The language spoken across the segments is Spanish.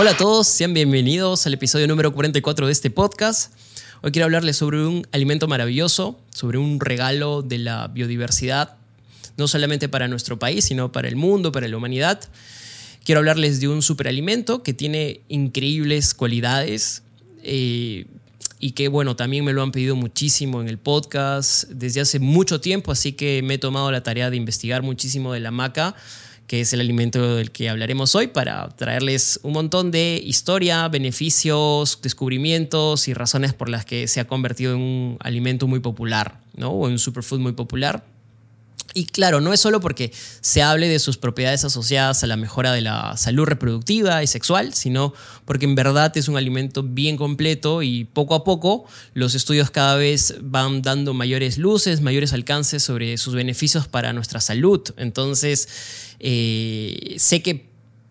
Hola a todos, sean bienvenidos al episodio número 44 de este podcast. Hoy quiero hablarles sobre un alimento maravilloso, sobre un regalo de la biodiversidad, no solamente para nuestro país, sino para el mundo, para la humanidad. Quiero hablarles de un superalimento que tiene increíbles cualidades eh, y que, bueno, también me lo han pedido muchísimo en el podcast desde hace mucho tiempo, así que me he tomado la tarea de investigar muchísimo de la maca que es el alimento del que hablaremos hoy, para traerles un montón de historia, beneficios, descubrimientos y razones por las que se ha convertido en un alimento muy popular, ¿no? O en un superfood muy popular. Y claro, no es solo porque se hable de sus propiedades asociadas a la mejora de la salud reproductiva y sexual, sino porque en verdad es un alimento bien completo y poco a poco los estudios cada vez van dando mayores luces, mayores alcances sobre sus beneficios para nuestra salud. Entonces, eh, sé que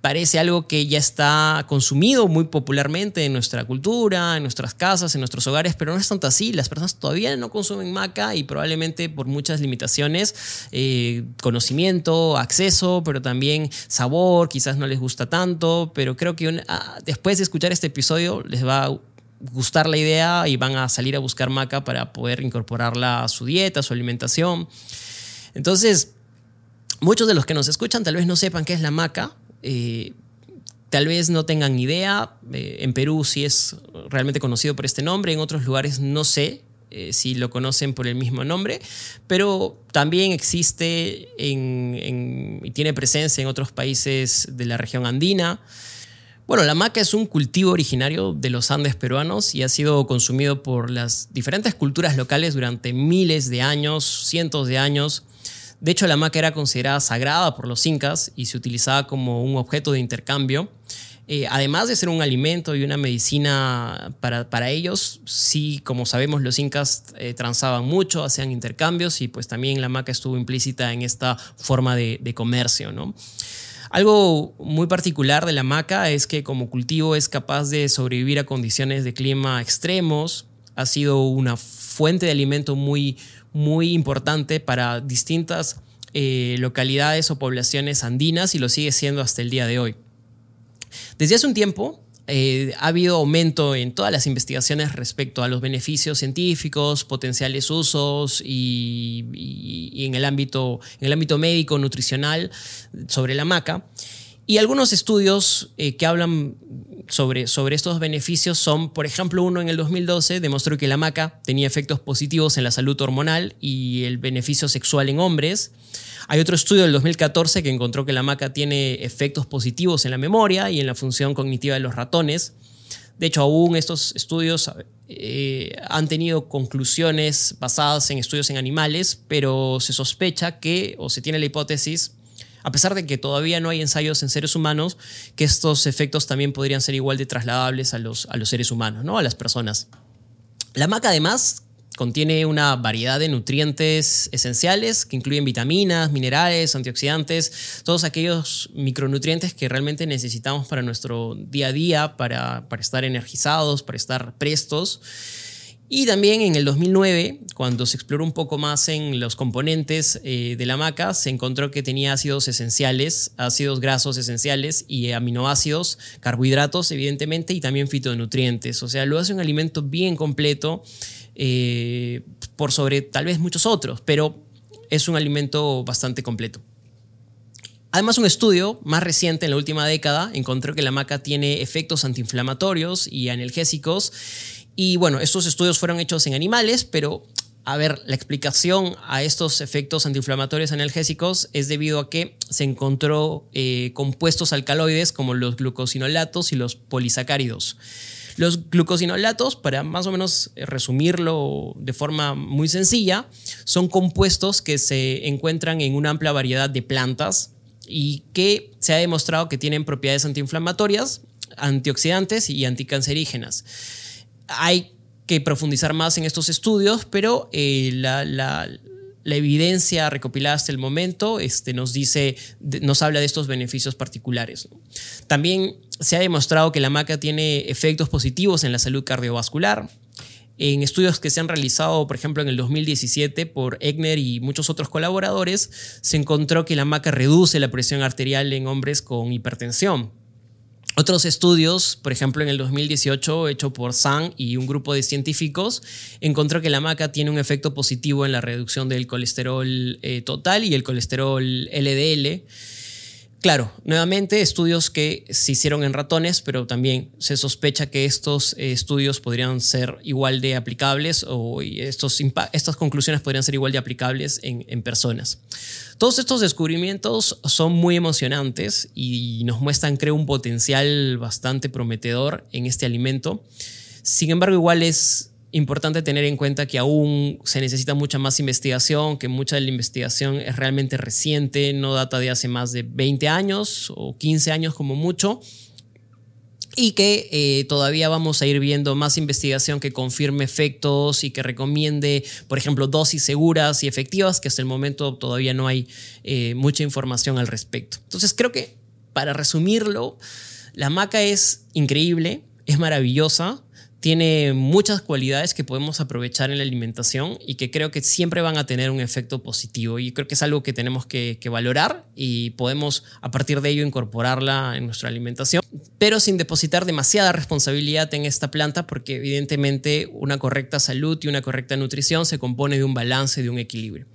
parece algo que ya está consumido muy popularmente en nuestra cultura, en nuestras casas, en nuestros hogares, pero no es tanto así. Las personas todavía no consumen maca y probablemente por muchas limitaciones, eh, conocimiento, acceso, pero también sabor, quizás no les gusta tanto, pero creo que ah, después de escuchar este episodio les va a gustar la idea y van a salir a buscar maca para poder incorporarla a su dieta, a su alimentación. Entonces, muchos de los que nos escuchan tal vez no sepan qué es la maca, eh, tal vez no tengan idea. Eh, en Perú sí es realmente conocido por este nombre, en otros lugares no sé eh, si lo conocen por el mismo nombre, pero también existe y tiene presencia en otros países de la región andina. Bueno, la maca es un cultivo originario de los Andes peruanos y ha sido consumido por las diferentes culturas locales durante miles de años, cientos de años. De hecho, la maca era considerada sagrada por los incas y se utilizaba como un objeto de intercambio. Eh, además de ser un alimento y una medicina para, ellos, sí, como sabemos, los incas eh, transaban mucho, hacían intercambios y pues también la maca estuvo implícita en esta forma de, de comercio, ¿no? Algo muy particular de la maca es que como cultivo es capaz de sobrevivir a condiciones de clima extremos, ha sido una fuente de alimento muy, muy importante para distintas eh, localidades o poblaciones andinas y lo sigue siendo hasta el día de hoy. Desde hace un tiempo eh, ha habido aumento en todas las investigaciones respecto a los beneficios científicos, potenciales usos y, en, el ámbito, en el ámbito médico, nutricional sobre la maca. Y algunos estudios eh, que hablan sobre, sobre estos beneficios son, por ejemplo, uno en el 2012 demostró que la maca tenía efectos positivos en la salud hormonal y el beneficio sexual en hombres. Hay otro estudio del 2014 que encontró que la maca tiene efectos positivos en la memoria y en la función cognitiva de los ratones. De hecho, aún estos estudios eh, han tenido conclusiones basadas en estudios en animales, pero se sospecha que, o se tiene la hipótesis, a pesar de que todavía no hay ensayos en seres humanos, que estos efectos también podrían ser igual de trasladables a los, a los seres humanos, ¿no? a las personas. La maca además contiene una variedad de nutrientes esenciales que incluyen vitaminas, minerales, antioxidantes, todos aquellos micronutrientes que realmente necesitamos para nuestro día a día, para, para estar energizados, para estar prestos. Y también en el 2009, cuando se exploró un poco más en los componentes eh, de la maca, se encontró que tenía ácidos esenciales, ácidos grasos esenciales y aminoácidos, carbohidratos evidentemente y también fitonutrientes. O sea, lo hace un alimento bien completo eh, por sobre tal vez muchos otros, pero es un alimento bastante completo. Además, un estudio más reciente en la última década encontró que la maca tiene efectos antiinflamatorios y analgésicos y bueno, estos estudios fueron hechos en animales, pero a ver, la explicación a estos efectos antiinflamatorios analgésicos es debido a que se encontró eh, compuestos alcaloides como los glucosinolatos y los polisacáridos. Los glucosinolatos, para más o menos resumirlo de forma muy sencilla, son compuestos que se encuentran en una amplia variedad de plantas y que se ha demostrado que tienen propiedades antiinflamatorias, antioxidantes y anticancerígenas. Hay que profundizar más en estos estudios, pero eh, la, evidencia recopilada hasta el momento este, nos dice, nos habla de estos beneficios particulares. También se ha demostrado que la maca tiene efectos positivos en la salud cardiovascular. En estudios que se han realizado, por ejemplo, en el 2017 por Egner y muchos otros colaboradores, se encontró que la maca reduce la presión arterial en hombres con hipertensión. Otros estudios, por ejemplo en el 2018 hecho por Sang y un grupo de científicos, encontró que la maca tiene un efecto positivo en la reducción del colesterol eh, total y el colesterol LDL Claro, nuevamente estudios que se hicieron en ratones, pero también se sospecha que estos eh, estudios podrían ser igual de aplicables o estos, estas conclusiones podrían ser igual de aplicables en, en personas. Todos estos descubrimientos son muy emocionantes y nos muestran, creo, un potencial bastante prometedor en este alimento. Sin embargo, igual es importante tener en cuenta que aún se necesita mucha más investigación, que mucha de la investigación es realmente reciente, no data de hace más de 20 años o 15 años como mucho, y que eh, todavía vamos a ir viendo más investigación que confirme efectos y que recomiende, por ejemplo, dosis seguras y efectivas, que hasta el momento todavía no hay eh, mucha información al respecto. Entonces creo que, para resumirlo, la maca es increíble, es maravillosa, tiene muchas cualidades que podemos aprovechar en la alimentación y que creo que siempre van a tener un efecto positivo. Y creo que es algo que tenemos que, valorar y podemos a partir de ello incorporarla en nuestra alimentación, pero sin depositar demasiada responsabilidad en esta planta porque evidentemente una correcta salud y una correcta nutrición se compone de un balance, de un equilibrio.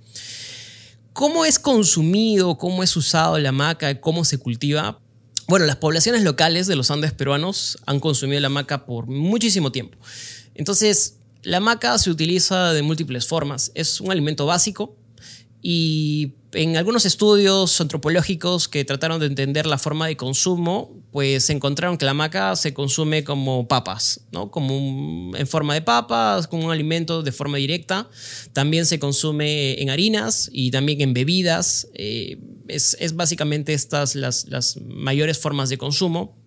¿Cómo es consumido, cómo es usado la maca, cómo se cultiva? Bueno, las poblaciones locales de los Andes peruanos han consumido la maca por muchísimo tiempo. Entonces, la maca se utiliza de múltiples formas. Es un alimento básico y en algunos estudios antropológicos que trataron de entender la forma de consumo, pues encontraron que la maca se consume como papas, ¿no? Como en forma de papas, como un alimento de forma directa. También se consume en harinas y también en bebidas. Eh, es, básicamente estas las, las mayores formas de consumo.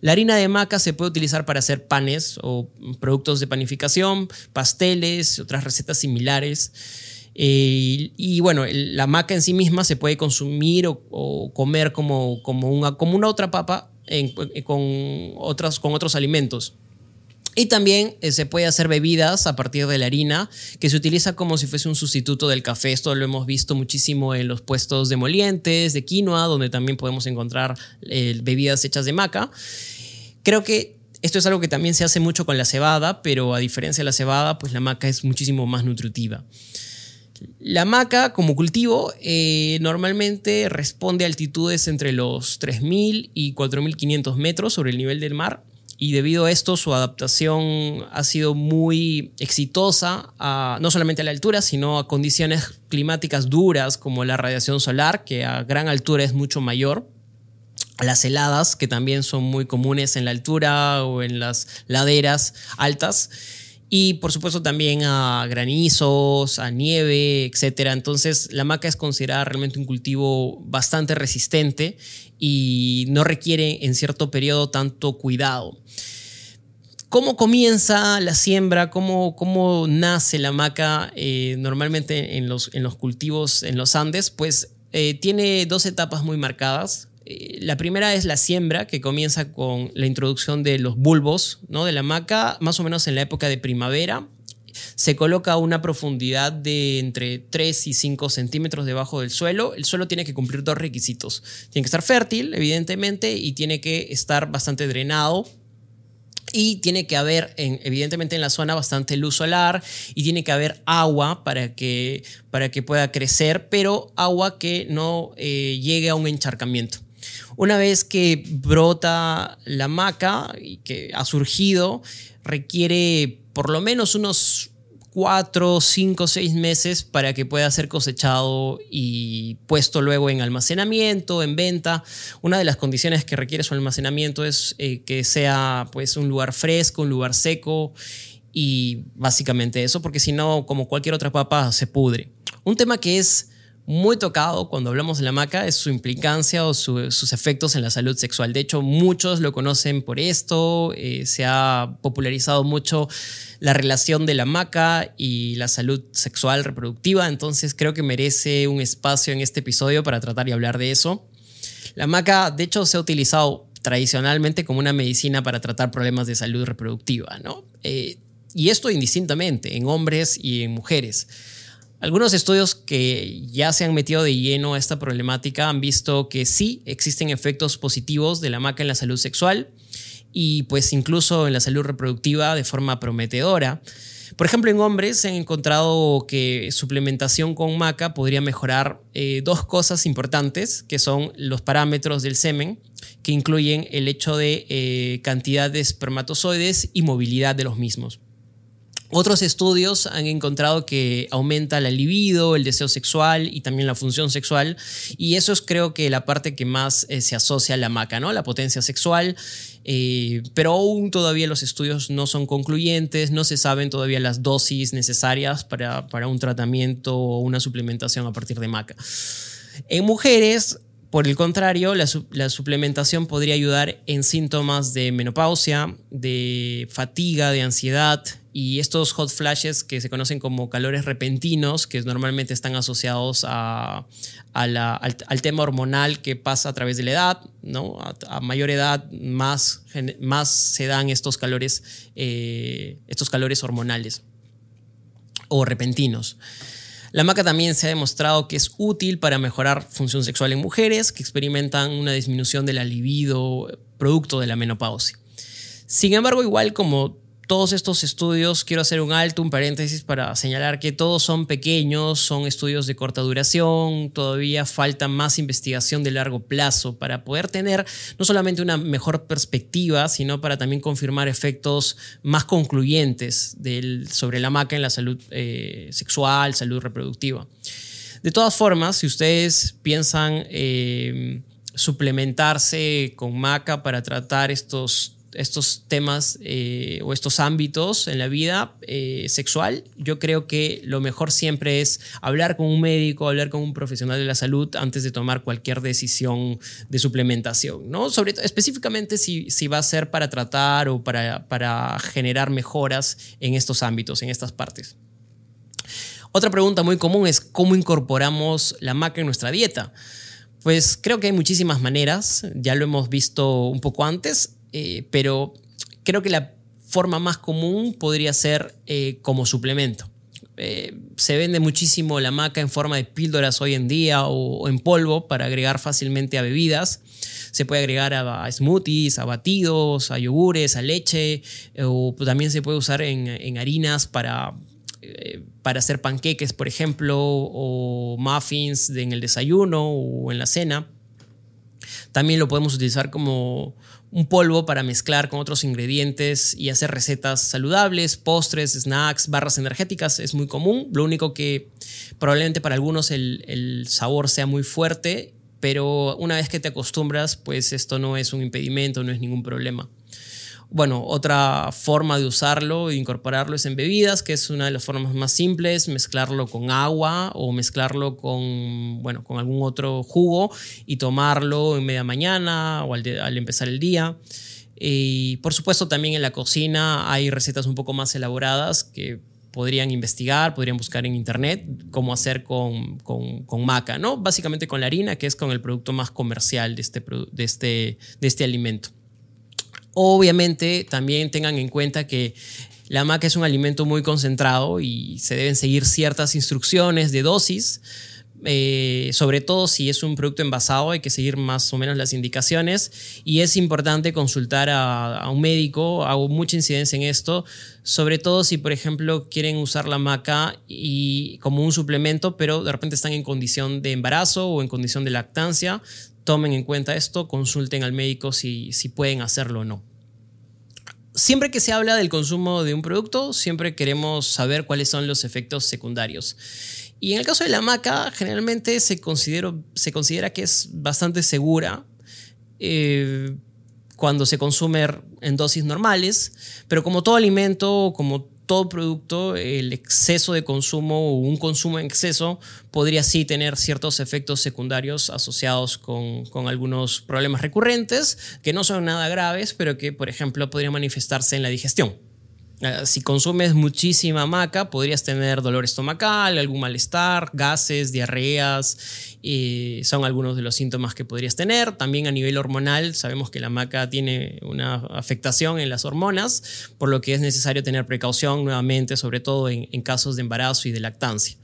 La harina de maca se puede utilizar para hacer panes o productos de panificación, pasteles, otras recetas similares. Eh, y bueno, la maca en sí misma se puede consumir o, comer como, como, una, como una otra papa con, otras, con otros alimentos. Y también eh, se puede hacer bebidas a partir de la harina, que se utiliza como si fuese un sustituto del café. Esto lo hemos visto muchísimo en los puestos de molientes, de quinoa, donde también podemos encontrar eh, bebidas hechas de maca. Creo que esto es algo que también se hace mucho con la cebada, pero a diferencia de la cebada, pues la maca es muchísimo más nutritiva. La maca como cultivo eh, normalmente responde a altitudes entre los 3.000 y 4.500 metros sobre el nivel del mar y debido a esto su adaptación ha sido muy exitosa, no solamente a la altura, sino a condiciones climáticas duras como la radiación solar, que a gran altura es mucho mayor, a las heladas, que también son muy comunes en la altura o en las laderas altas y por supuesto también a granizos, a nieve, etc. Entonces la maca es considerada realmente un cultivo bastante resistente y no requiere en cierto periodo tanto cuidado. ¿Cómo comienza la siembra? ¿Cómo, cómo nace la maca eh, normalmente en los, en los cultivos en los Andes? Pues eh, tiene dos etapas muy marcadas. Eh, la primera es la siembra, que comienza con la introducción de los bulbos ¿no? de la maca, más o menos en la época de primavera. Se coloca a una profundidad de entre 3 y 5 centímetros debajo del suelo. El suelo tiene que cumplir dos requisitos. Tiene que estar fértil, evidentemente, y tiene que estar bastante drenado y tiene que haber, evidentemente, en la zona bastante luz solar y tiene que haber agua para que, para que pueda crecer, pero agua que no eh, llegue a un encharcamiento. Una vez que brota la maca y que ha surgido, requiere por lo menos unos 4, 5, 6 meses para que pueda ser cosechado y puesto luego en almacenamiento, en venta. Una de las condiciones que requiere su almacenamiento es eh, que sea pues, un lugar fresco, un lugar seco y básicamente eso, porque si no, como cualquier otra papa, se pudre. Un tema que es muy tocado cuando hablamos de la maca es su implicancia o sus efectos en la salud sexual. De hecho, muchos lo conocen por esto, eh, se ha popularizado mucho la relación de la maca y la salud sexual reproductiva, entonces creo que merece un espacio en este episodio para tratar y hablar de eso. La maca, de hecho, se ha utilizado tradicionalmente como una medicina para tratar problemas de salud reproductiva, ¿no? Eh, y esto indistintamente, en hombres y en mujeres. Algunos estudios que ya se han metido de lleno a esta problemática han visto que sí existen efectos positivos de la maca en la salud sexual y pues incluso en la salud reproductiva de forma prometedora. Por ejemplo, en hombres se han encontrado que suplementación con maca podría mejorar eh, dos cosas importantes, que son los parámetros del semen, que incluyen el hecho de eh, cantidad de espermatozoides y movilidad de los mismos. Otros estudios han encontrado que aumenta la libido, el deseo sexual y también la función sexual. Y eso es creo que la parte que más eh, se asocia a la maca, ¿no? La potencia sexual. Eh, pero aún todavía los estudios no son concluyentes, no se saben todavía las dosis necesarias para, un tratamiento o una suplementación a partir de maca. En mujeres, por el contrario, la, la, suplementación podría ayudar en síntomas de menopausia, de fatiga, de ansiedad, y estos hot flashes que se conocen como calores repentinos, que normalmente están asociados al, tema hormonal que pasa a través de la edad, ¿no? a, mayor edad más, más se dan estos calores, eh, estos calores hormonales o repentinos. La maca también se ha demostrado que es útil para mejorar función sexual en mujeres que experimentan una disminución de la libido producto de la menopausia. Sin embargo, igual como todos estos estudios, quiero hacer un alto, un paréntesis para señalar que todos son pequeños, son estudios de corta duración, todavía falta más investigación de largo plazo para poder tener no solamente una mejor perspectiva, sino para también confirmar efectos más concluyentes sobre la maca en la salud eh, sexual, salud reproductiva. De todas formas, si ustedes piensan eh, suplementarse con maca para tratar estos estos temas eh, o estos ámbitos en la vida eh, sexual, yo creo que lo mejor siempre es hablar con un médico, hablar con un profesional de la salud antes de tomar cualquier decisión de suplementación, ¿no? Sobre específicamente si, si va a ser para tratar o para, para generar mejoras en estos ámbitos, en estas partes. Otra pregunta muy común es cómo incorporamos la maca en nuestra dieta. Pues creo que hay muchísimas maneras, ya lo hemos visto un poco antes. Eh, pero creo que la forma más común podría ser eh, como suplemento. Eh, se vende muchísimo la maca en forma de píldoras hoy en día o, en polvo para agregar fácilmente a bebidas. Se puede agregar a, smoothies, a batidos, a yogures, a leche, o también se puede usar en, harinas para, para hacer panqueques, por ejemplo, o muffins en el desayuno o en la cena. También lo podemos utilizar como un polvo para mezclar con otros ingredientes y hacer recetas saludables, postres, snacks, barras energéticas, es muy común. Lo único que probablemente para algunos el, el sabor sea muy fuerte, pero una vez que te acostumbras, pues esto no es un impedimento, no es ningún problema. Bueno, otra forma de usarlo e incorporarlo es en bebidas, que es una de las formas más simples, mezclarlo con agua o mezclarlo con, bueno, con algún otro jugo y tomarlo en media mañana o al, empezar el día. Y por supuesto también en la cocina hay recetas un poco más elaboradas que podrían investigar, podrían buscar en internet cómo hacer con, con, maca, ¿no? Básicamente con la harina, que es con el producto más comercial de este, de este, de este alimento. Obviamente también tengan en cuenta que la maca es un alimento muy concentrado y se deben seguir ciertas instrucciones de dosis. Eh, sobre todo si es un producto envasado, hay que seguir más o menos las indicaciones y es importante consultar a, un médico. Hago mucha incidencia en esto, sobre todo si, por ejemplo, quieren usar la maca y, como un suplemento, pero de repente están en condición de embarazo o en condición de lactancia. Tomen en cuenta esto, consulten al médico si, si pueden hacerlo o no siempre que se habla del consumo de un producto, siempre queremos saber cuáles son los efectos secundarios. Y en el caso de la maca, generalmente se, se considera que es bastante segura eh, cuando se consume en dosis normales, pero como todo alimento, como todo producto, el exceso de consumo o un consumo en exceso podría sí tener ciertos efectos secundarios asociados con, con, algunos problemas recurrentes que no son nada graves, pero que, por ejemplo, podrían manifestarse en la digestión. Eh, si consumes muchísima maca, podrías tener dolor estomacal, algún malestar, gases, diarreas, son algunos de los síntomas que podrías tener. También a nivel hormonal, sabemos que la maca tiene una afectación en las hormonas, por lo que es necesario tener precaución nuevamente, sobre todo en casos de embarazo y de lactancia.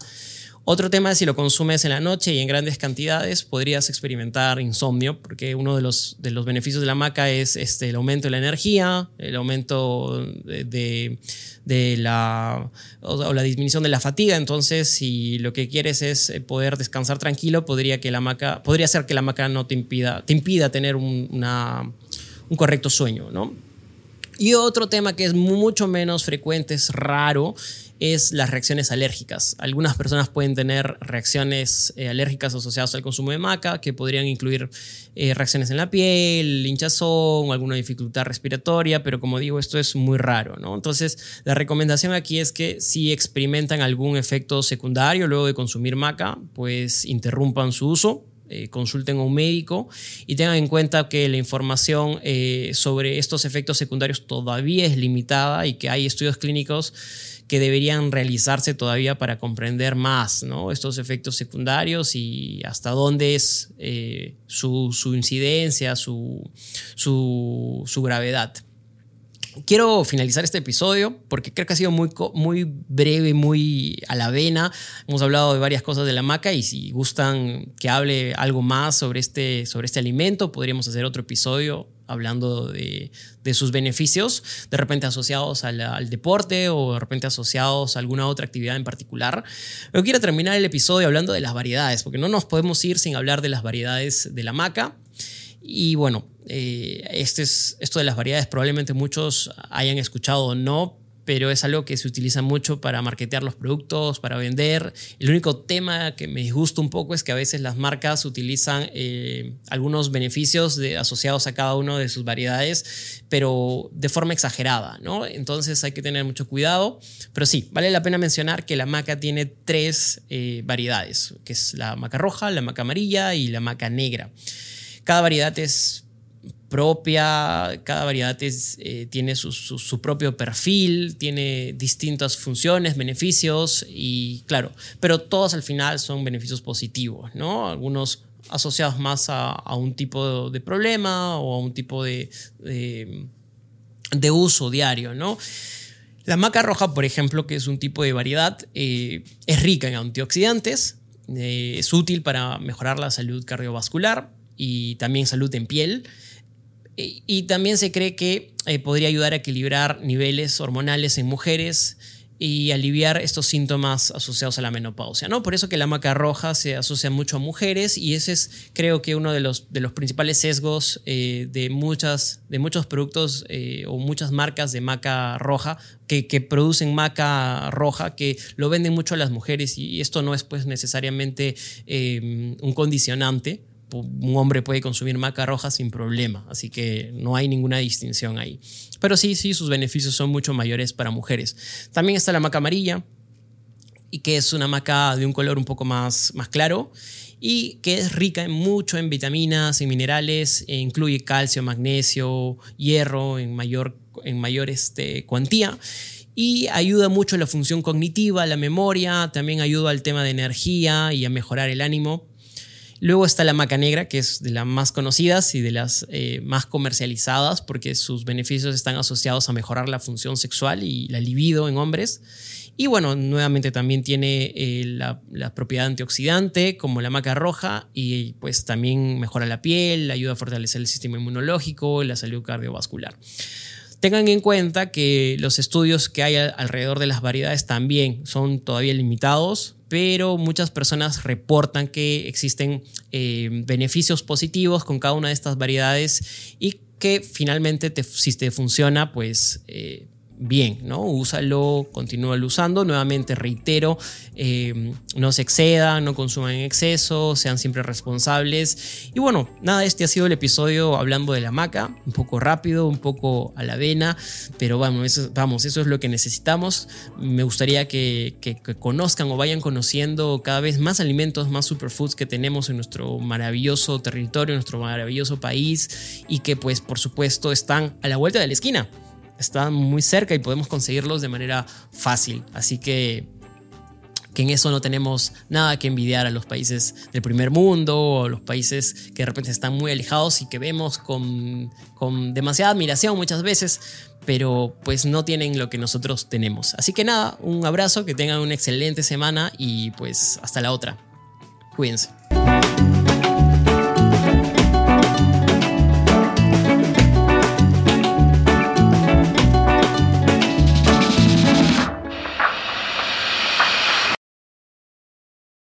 Otro tema es si lo consumes en la noche y en grandes cantidades, podrías experimentar insomnio, porque uno de los, de los beneficios de la maca es este, el aumento de la energía, el aumento de, de, la, o la disminución de la fatiga. Entonces, si lo que quieres es eh, poder descansar tranquilo, podría, que la maca, podría ser que la maca no te impida, te impida tener un, un correcto sueño, ¿no? Y otro tema que es mucho menos frecuente, es raro, es las reacciones alérgicas. Algunas personas pueden tener reacciones eh, alérgicas asociadas al consumo de maca, que podrían incluir eh, reacciones en la piel, hinchazón, alguna dificultad respiratoria, pero como digo, esto es muy raro, ¿no? Entonces, la recomendación aquí es que si experimentan algún efecto secundario luego de consumir maca, pues interrumpan su uso, eh, consulten a un médico y tengan en cuenta que la información sobre estos efectos secundarios todavía es limitada y que hay estudios clínicos que deberían realizarse todavía para comprender más estos efectos secundarios y hasta dónde es eh, su, incidencia, su, su, gravedad. Quiero finalizar este episodio porque creo que ha sido muy, muy breve, muy a la vena. Hemos hablado de varias cosas de la maca y si gustan que hable algo más sobre este, sobre este alimento, podríamos hacer otro episodio hablando de, sus beneficios, de repente asociados al, deporte o de repente asociados a alguna otra actividad en particular. Pero quiero terminar el episodio hablando de las variedades, porque no nos podemos ir sin hablar de las variedades de la maca. Y bueno, eh, este es, esto de las variedades probablemente muchos hayan escuchado o no, pero es algo que se utiliza mucho para marketear los productos, para vender. El único tema que me disgusta un poco es que a veces las marcas utilizan eh, algunos beneficios asociados a cada una de sus variedades, pero de forma exagerada, ¿no? Entonces hay que tener mucho cuidado. Pero sí, vale la pena mencionar que la maca tiene tres eh, variedades, que es la maca roja, la maca amarilla y la maca negra. Cada variedad es propia, cada variedad eh, tiene su, propio perfil, tiene distintas funciones, beneficios y claro, pero todos al final son beneficios positivos, ¿no? Algunos asociados más a, un tipo de problema o a un tipo de, de, uso diario, ¿no? La maca roja, por ejemplo, que es un tipo de variedad, eh, es rica en antioxidantes, eh, es útil para mejorar la salud cardiovascular y también salud en piel. Y también se cree que eh, podría ayudar a equilibrar niveles hormonales en mujeres y aliviar estos síntomas asociados a la menopausia, ¿no? Por eso que la maca roja se asocia mucho a mujeres y ese es creo que uno de los, de los principales sesgos eh, de, muchas, de muchos productos eh, o muchas marcas de maca roja que, producen maca roja que lo venden mucho a las mujeres y esto no es pues necesariamente un condicionante un hombre puede consumir maca roja sin problema, así que no hay ninguna distinción ahí. Pero sí, sí, sus beneficios son mucho mayores para mujeres. También está la maca amarilla, y que es una maca de un color un poco más, más claro y que es rica en mucho en vitaminas, y minerales, e incluye calcio, magnesio, hierro en mayor, en mayor este, cuantía y ayuda mucho a la función cognitiva, la memoria, también ayuda al tema de energía y a mejorar el ánimo. Luego está la maca negra, que es de las más conocidas y de las eh, más comercializadas porque sus beneficios están asociados a mejorar la función sexual y la libido en hombres. Y bueno, nuevamente también tiene eh, la, propiedad antioxidante como la maca roja y pues también mejora la piel, ayuda a fortalecer el sistema inmunológico la salud cardiovascular. Tengan en cuenta que los estudios que hay alrededor de las variedades también son todavía limitados, pero muchas personas reportan que existen eh, beneficios positivos con cada una de estas variedades y que finalmente si te funciona, pues... Eh, bien, ¿no? Úsalo, continúa usando. Nuevamente reitero, eh, no se excedan, no consuman en exceso, sean siempre responsables. Y bueno, nada, este ha sido el episodio hablando de la maca, un poco rápido, un poco a la vena, pero vamos, eso, vamos, eso es lo que necesitamos. Me gustaría que, que conozcan o vayan conociendo cada vez más alimentos, más superfoods que tenemos en nuestro maravilloso territorio, en nuestro maravilloso país y que pues por supuesto están a la vuelta de la esquina están muy cerca y podemos conseguirlos de manera fácil. Así que, que en eso no tenemos nada que envidiar a los países del primer mundo o los países que de repente están muy alejados y que vemos con, con demasiada admiración muchas veces, pero pues no tienen lo que nosotros tenemos. Así que nada, un abrazo, que tengan una excelente semana y pues hasta la otra. Cuídense.